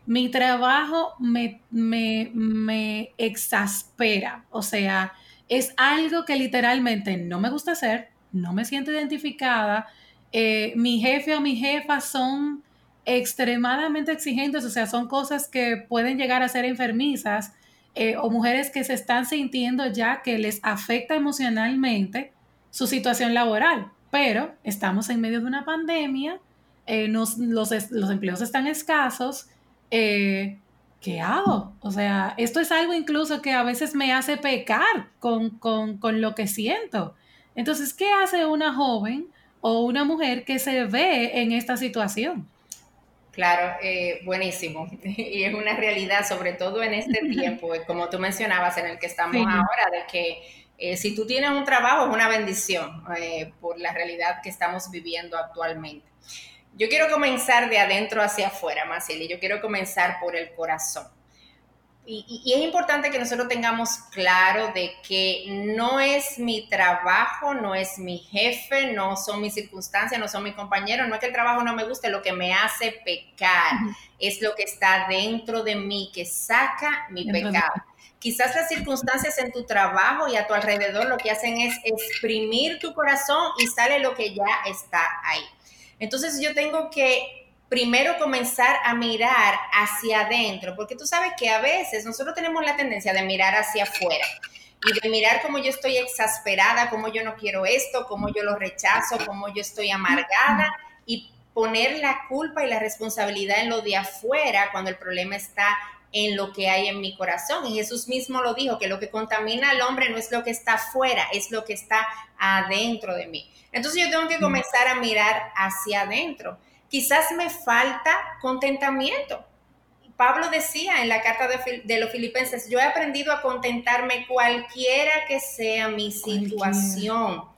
Mi trabajo me, me, me exaspera, o sea, es algo que literalmente no me gusta hacer, no me siento identificada, eh, mi jefe o mi jefa son extremadamente exigentes, o sea, son cosas que pueden llegar a ser enfermizas eh, o mujeres que se están sintiendo ya que les afecta emocionalmente su situación laboral, pero estamos en medio de una pandemia, eh, los, empleos están escasos, eh, ¿qué hago? O sea, esto es algo incluso que a veces me hace pecar con, con lo que siento. Entonces, ¿qué hace una joven o una mujer que se ve en esta situación? Claro, eh, buenísimo. *laughs* Y es una realidad, sobre todo en este tiempo, como tú mencionabas, en el que estamos ahora, de que eh, si tú tienes un trabajo es una bendición por la realidad que estamos viviendo actualmente. Yo quiero comenzar de adentro hacia afuera, Maciel, y yo quiero comenzar por el corazón. Y, es importante que nosotros tengamos claro de que no es mi trabajo, no es mi jefe, no son mis circunstancias, no son mis compañeros, no es que el trabajo no me guste, lo que me hace pecar es lo que está dentro de mí, que saca mi pecado. Quizás las circunstancias en tu trabajo y a tu alrededor lo que hacen es exprimir tu corazón y sale lo que ya está ahí. Entonces yo tengo que primero comenzar a mirar hacia adentro, porque tú sabes que a veces nosotros tenemos la tendencia de mirar hacia afuera y de mirar cómo yo estoy exasperada, cómo yo no quiero esto, cómo yo lo rechazo, cómo yo estoy amargada y poner la culpa y la responsabilidad en lo de afuera cuando el problema está en lo que hay en mi corazón. Y Jesús mismo lo dijo, que lo que contamina al hombre no es lo que está afuera, es lo que está adentro de mí. Entonces yo tengo que comenzar a mirar hacia adentro quizás me falta contentamiento. Pablo decía en la carta de, los filipenses, yo he aprendido a contentarme cualquiera que sea mi situación, cualquiera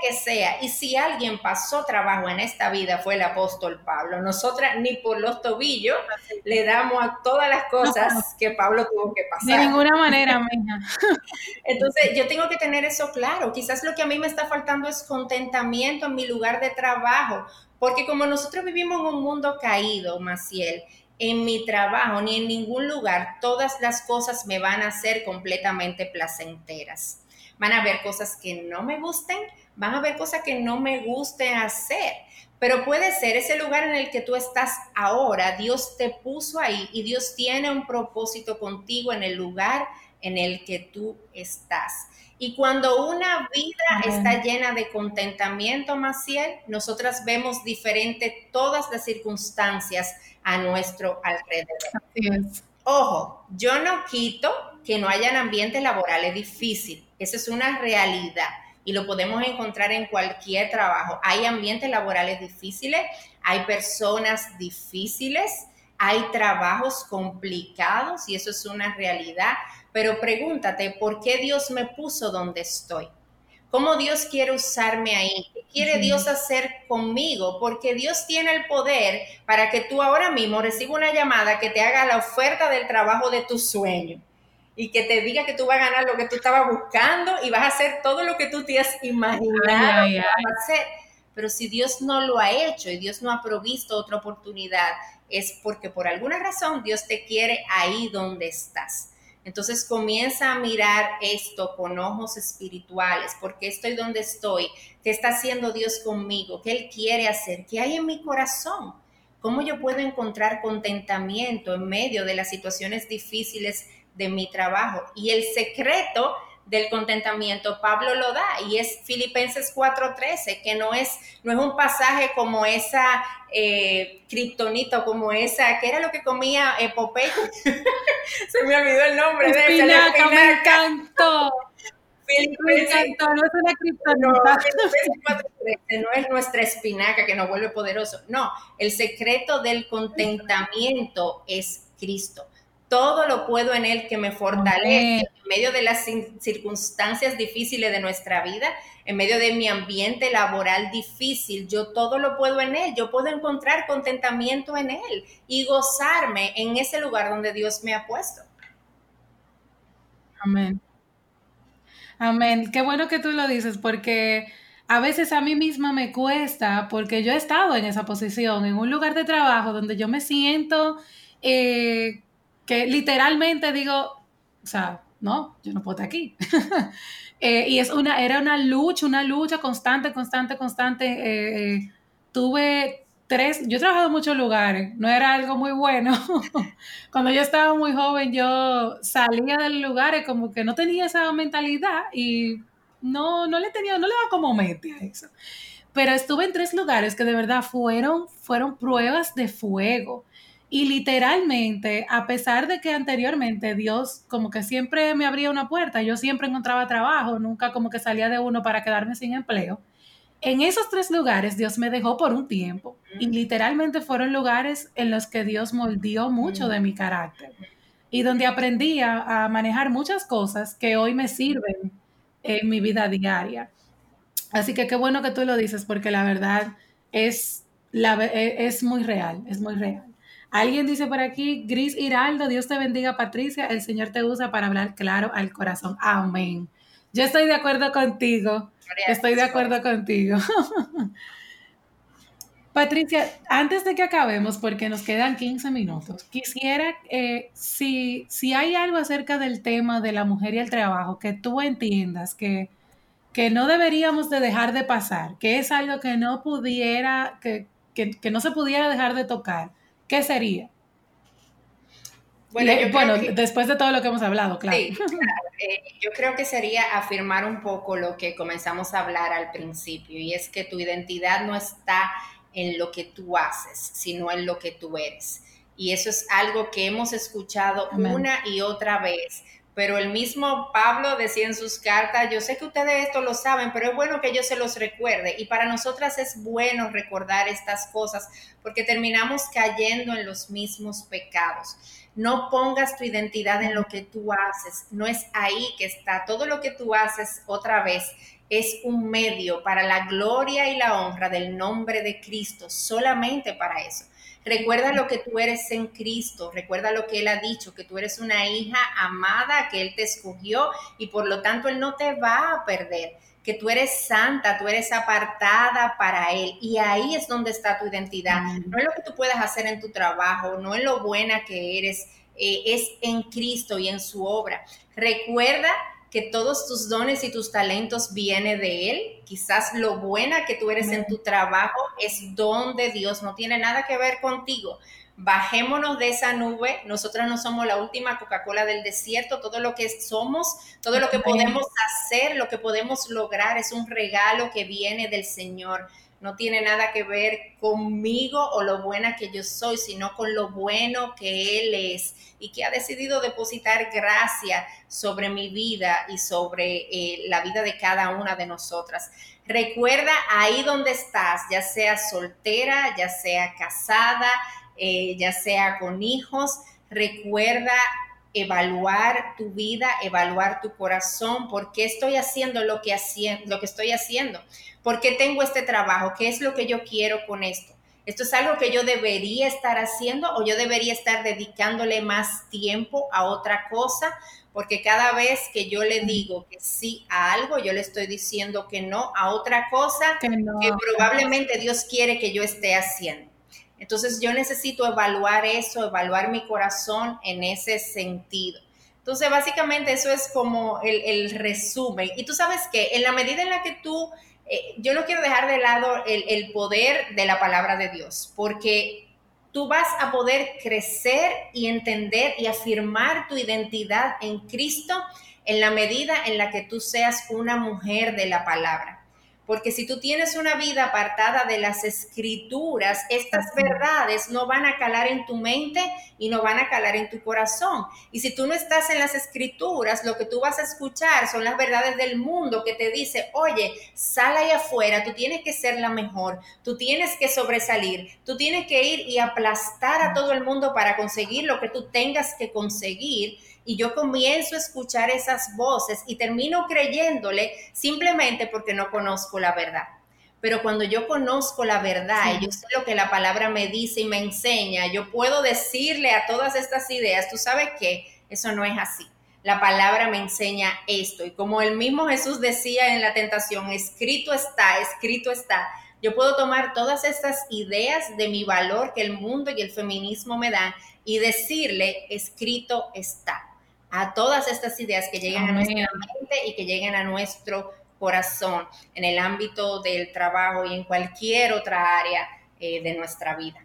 que sea. Y si alguien pasó trabajo en esta vida fue el apóstol Pablo. Nosotras ni por los tobillos le damos a todas las cosas que Pablo tuvo que pasar. De ninguna manera, mija. *laughs* Entonces, yo tengo que tener eso claro. Quizás lo que a mí me está faltando es contentamiento en mi lugar de trabajo porque como nosotros vivimos en un mundo caído, Maciel, en mi trabajo ni en ningún lugar todas las cosas me van a ser completamente placenteras. Van a haber cosas que no me gusten, van a haber cosas que no me guste hacer. Pero puede ser ese lugar en el que tú estás ahora, Dios te puso ahí y Dios tiene un propósito contigo en el lugar en el que tú estás. Y cuando una vida está llena de contentamiento, Maciel, nosotras vemos diferente todas las circunstancias a nuestro alrededor. Ojo, yo no quito que no hayan ambientes laborales difíciles. Esa es una realidad y lo podemos encontrar en cualquier trabajo. Hay ambientes laborales difíciles, hay personas difíciles, hay trabajos complicados y eso es una realidad, pero pregúntate, ¿por qué Dios me puso donde estoy? ¿Cómo Dios quiere usarme ahí? ¿Qué quiere Dios hacer conmigo? Porque Dios tiene el poder para que tú ahora mismo recibas una llamada que te haga la oferta del trabajo de tu sueño y que te diga que tú vas a ganar lo que tú estabas buscando y vas a hacer todo lo que tú te has imaginado hacer. Pero si Dios no lo ha hecho y Dios no ha provisto otra oportunidad, es porque por alguna razón Dios te quiere ahí donde estás. Entonces comienza a mirar esto con ojos espirituales, porque estoy donde estoy, qué está haciendo Dios conmigo, qué Él quiere hacer, qué hay en mi corazón, cómo yo puedo encontrar contentamiento en medio de las situaciones difíciles de mi trabajo. Y el secreto del contentamiento, Pablo lo da y es Filipenses 4:13, que no es, no es un pasaje como esa eh, kriptonita, como esa, que era lo que comía Popeye. *laughs* Se me olvidó el nombre de esa. Espinaca, me encantó. me encantó, no es una kriptonita. No, no es nuestra espinaca que nos vuelve poderoso. No, el secreto del contentamiento es Cristo todo lo puedo en Él que me fortalece en medio de las circunstancias difíciles de nuestra vida, en medio de mi ambiente laboral difícil. Yo todo lo puedo en Él. Yo puedo encontrar contentamiento en Él y gozarme en ese lugar donde Dios me ha puesto. Amén. Amén. Qué bueno que tú lo dices porque a veces a mí misma me cuesta porque yo he estado en esa posición, en un lugar de trabajo donde yo me siento... Eh, que literalmente digo, o sea, no, yo no puedo estar aquí. *laughs* Eh, y es una, era una lucha, una lucha constante, constante, constante. Eh, eh, tuve tres, yo he trabajado en muchos lugares, no era algo muy bueno. *laughs* Cuando yo estaba muy joven, yo salía del lugar como que no tenía esa mentalidad y no, no le tenía, no le daba como mente a eso. Pero estuve en tres lugares que de verdad fueron, fueron pruebas de fuego. Y literalmente, a pesar de que anteriormente Dios como que siempre me abría una puerta, yo siempre encontraba trabajo, nunca como que salía de uno para quedarme sin empleo. En esos tres lugares Dios me dejó por un tiempo y literalmente fueron lugares en los que Dios moldeó mucho de mi carácter y donde aprendí a, manejar muchas cosas que hoy me sirven en mi vida diaria. Así que qué bueno que tú lo dices porque la verdad es, la, e, es muy real, es muy real. Alguien dice por aquí, Gris Hiraldo, Dios te bendiga Patricia, el Señor te usa para hablar claro al corazón. Amén. Yo estoy de acuerdo contigo, estoy de acuerdo contigo. *laughs* Patricia, antes de que acabemos, porque nos quedan 15 minutos, quisiera, eh, si, si hay algo acerca del tema de la mujer y el trabajo que tú entiendas que, que no deberíamos de dejar de pasar, que es algo que no pudiera, que, que no se pudiera dejar de tocar, ¿qué sería? Bueno, después de todo lo que hemos hablado, claro. Sí, eh, yo creo que sería afirmar un poco lo que comenzamos a hablar al principio, y es que tu identidad no está en lo que tú haces, sino en lo que tú eres. Y eso es algo que hemos escuchado una y otra vez pero el mismo Pablo decía en sus cartas, yo sé que ustedes esto lo saben, pero es bueno que yo se los recuerde. Y para nosotras es bueno recordar estas cosas porque terminamos cayendo en los mismos pecados. No pongas tu identidad en lo que tú haces, no es ahí que está. Todo lo que tú haces otra vez es un medio para la gloria y la honra del nombre de Cristo, solamente para eso. Recuerda lo que tú eres en Cristo, recuerda lo que Él ha dicho, que tú eres una hija amada, que Él te escogió y por lo tanto Él no te va a perder, que tú eres santa, tú eres apartada para Él y ahí es donde está tu identidad. No es lo que tú puedas hacer en tu trabajo, no es lo buena que eres, eh, es en Cristo y en su obra. Recuerda que todos tus dones y tus talentos vienen de Él. Quizás lo buena que tú eres en tu trabajo es don de Dios, no tiene nada que ver contigo. Bajémonos de esa nube, nosotras no somos la última Coca-Cola del desierto, todo lo que somos, todo lo que podemos hacer, lo que podemos lograr es un regalo que viene del Señor no tiene nada que ver conmigo o lo buena que yo soy, sino con lo bueno que Él es y que ha decidido depositar gracia sobre mi vida y sobre eh, la vida de cada una de nosotras. Recuerda ahí donde estás, ya sea soltera, ya sea casada, eh, ya sea con hijos, recuerda evaluar tu vida, evaluar tu corazón, por qué estoy haciendo lo que estoy haciendo, por qué tengo este trabajo, qué es lo que yo quiero con esto. ¿Esto es algo que yo debería estar haciendo o yo debería estar dedicándole más tiempo a otra cosa? Porque cada vez que yo le digo que sí a algo, yo le estoy diciendo que no a otra cosa que probablemente Dios quiere que yo esté haciendo. Entonces yo necesito evaluar eso, evaluar mi corazón en ese sentido. Entonces básicamente eso es como el, resumen. Y tú sabes que en la medida en la que tú, eh, yo no quiero dejar de lado el, el poder de la palabra de Dios, porque tú vas a poder crecer y entender y afirmar tu identidad en Cristo en la medida en la que tú seas una mujer de la palabra. Porque si tú tienes una vida apartada de las escrituras, estas verdades no van a calar en tu mente y no van a calar en tu corazón. Y si tú no estás en las escrituras, lo que tú vas a escuchar son las verdades del mundo que te dice, oye, sal ahí afuera, tú tienes que ser la mejor, tú tienes que sobresalir, tú tienes que ir y aplastar a todo el mundo para conseguir lo que tú tengas que conseguir y yo comienzo a escuchar esas voces y termino creyéndole simplemente porque no conozco la verdad. Pero cuando yo conozco la verdad y yo sé lo que la palabra me dice y me enseña, yo puedo decirle a todas estas ideas, tú sabes que eso no es así. La palabra me enseña esto. Y como el mismo Jesús decía en la tentación, escrito está, escrito está. Yo puedo tomar todas estas ideas de mi valor que el mundo y el feminismo me dan y decirle, escrito está a todas estas ideas que lleguen a nuestra mente y que lleguen a nuestro corazón en el ámbito del trabajo y en cualquier otra área eh, de nuestra vida.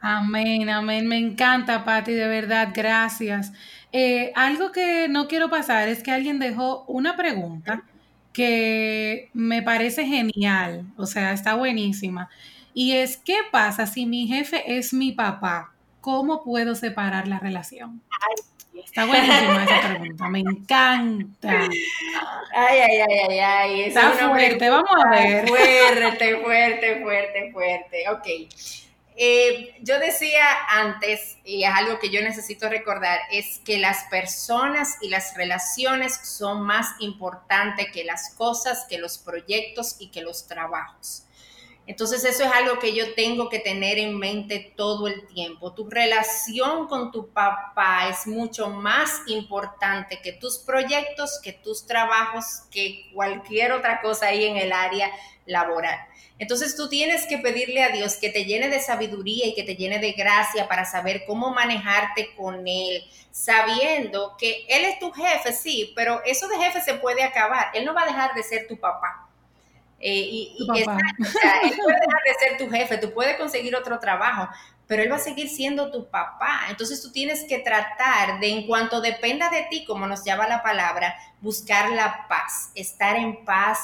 Amén, amén. Me encanta, Patti, de verdad, gracias. Eh, algo que no quiero pasar es que alguien dejó una pregunta que me parece genial, o sea, está buenísima. Y es, ¿qué pasa si mi jefe es mi papá? ¿Cómo puedo separar la relación? Está buenísima esa pregunta, me encanta. Ay, ay, ay, ay, ay. Está fuerte, vamos a ver. Fuerte, fuerte, fuerte, fuerte. Ok. Eh, yo decía antes, y es algo que yo necesito recordar, es que las personas y las relaciones son más importantes que las cosas, que los proyectos y que los trabajos. Entonces eso es algo que yo tengo que tener en mente todo el tiempo. Tu relación con tu papá es mucho más importante que tus proyectos, que tus trabajos, que cualquier otra cosa ahí en el área laboral. Entonces tú tienes que pedirle a Dios que te llene de sabiduría y que te llene de gracia para saber cómo manejarte con Él, sabiendo que Él es tu jefe, sí, pero eso de jefe se puede acabar. Él no va a dejar de ser tu papá. Eh, y, él puede dejar de ser tu jefe, tú puedes conseguir otro trabajo, pero él va a seguir siendo tu papá. Entonces tú tienes que tratar de, en cuanto dependa de ti, como nos llama la palabra, buscar la paz, estar en paz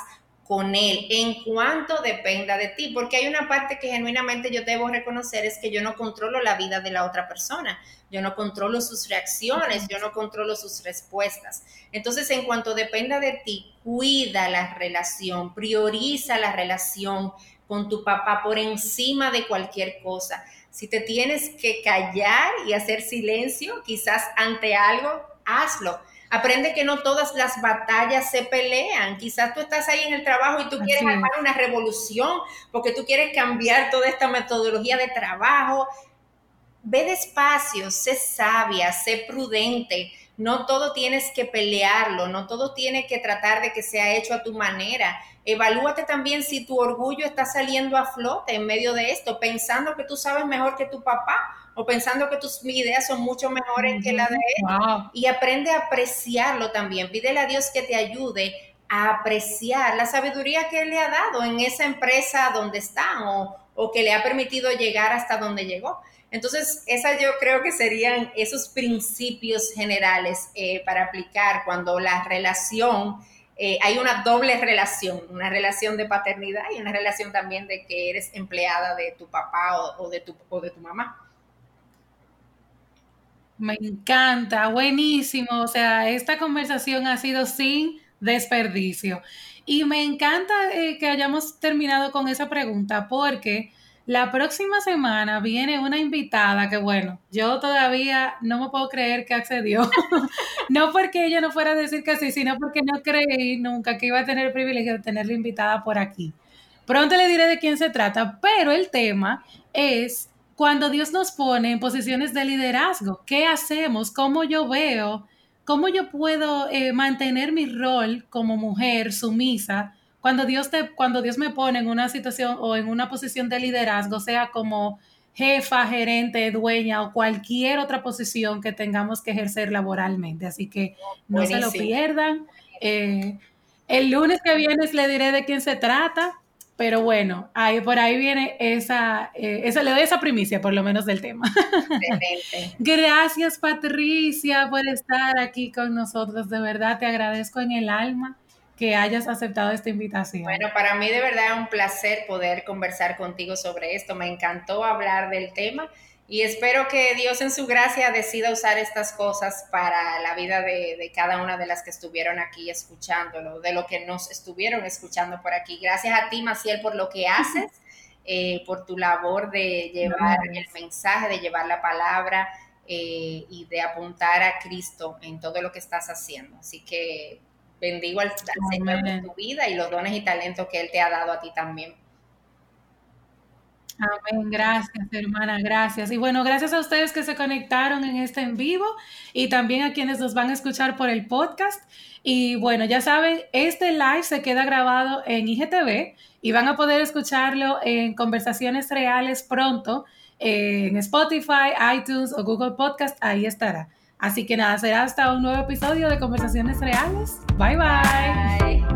con Él en cuanto dependa de ti, porque hay una parte que genuinamente yo debo reconocer es que yo no controlo la vida de la otra persona, yo no controlo sus reacciones, yo no controlo sus respuestas. Entonces, en cuanto dependa de ti, cuida la relación, prioriza la relación con tu papá por encima de cualquier cosa. Si te tienes que callar y hacer silencio, quizás ante algo, hazlo Aprende que no todas las batallas se pelean. Quizás tú estás ahí en el trabajo y tú quieres armar una revolución porque tú quieres cambiar toda esta metodología de trabajo. Ve despacio, sé sabia, sé prudente. No todo tienes que pelearlo, no todo tiene que tratar de que sea hecho a tu manera. Evalúate también si tu orgullo está saliendo a flote en medio de esto, pensando que tú sabes mejor que tu papá o pensando que tus ideas son mucho mejores que la de él. Y aprende a apreciarlo también. Pídele a Dios que te ayude a apreciar la sabiduría que Él le ha dado en esa empresa donde están o, que le ha permitido llegar hasta donde llegó. Entonces, esas yo creo que serían esos principios generales eh, para aplicar cuando la relación, eh, hay una doble relación, una relación de paternidad y una relación también de que eres empleada de tu papá o, de, tu, o de tu mamá. Me encanta, buenísimo. O sea, esta conversación ha sido sin desperdicio. Y me encanta eh, que hayamos terminado con esa pregunta porque la próxima semana viene una invitada que, bueno, yo todavía no me puedo creer que accedió. *laughs* no porque ella no fuera a decir que sí, sino porque no creí nunca que iba a tener el privilegio de tenerla invitada por aquí. Pronto le diré de quién se trata, pero el tema es cuando Dios nos pone en posiciones de liderazgo, ¿qué hacemos? ¿Cómo yo veo? ¿Cómo yo puedo eh, mantener mi rol como mujer sumisa cuando Dios, te, cuando Dios me pone en una situación o en una posición de liderazgo, sea como jefa, gerente, dueña o cualquier otra posición que tengamos que ejercer laboralmente? Así que no se lo pierdan. Eh, el lunes que viene le diré de quién se trata. Pero bueno, ahí por ahí viene esa, eh, esa, le doy esa primicia por lo menos del tema. *laughs* Gracias Patricia por estar aquí con nosotros, de verdad te agradezco en el alma que hayas aceptado esta invitación. Bueno, para mí de verdad es un placer poder conversar contigo sobre esto, me encantó hablar del tema y espero que Dios en su gracia decida usar estas cosas para la vida de, cada una de las que estuvieron aquí escuchándolo, de lo que nos estuvieron escuchando por aquí. Gracias a ti, Maciel, por lo que haces, eh, por tu labor de llevar el mensaje, de llevar la palabra eh, y de apuntar a Cristo en todo lo que estás haciendo. Así que bendigo al, al Señor en tu vida y los dones y talentos que Él te ha dado a ti también. Amén, gracias hermana, gracias. Y bueno, gracias a ustedes que se conectaron en este en vivo y también a quienes nos van a escuchar por el podcast. Y bueno, ya saben, este live se queda grabado en IGTV y van a poder escucharlo en conversaciones reales pronto en Spotify, iTunes o Google Podcast, ahí estará. Así que nada, será hasta un nuevo episodio de Conversaciones Reales. bye. bye.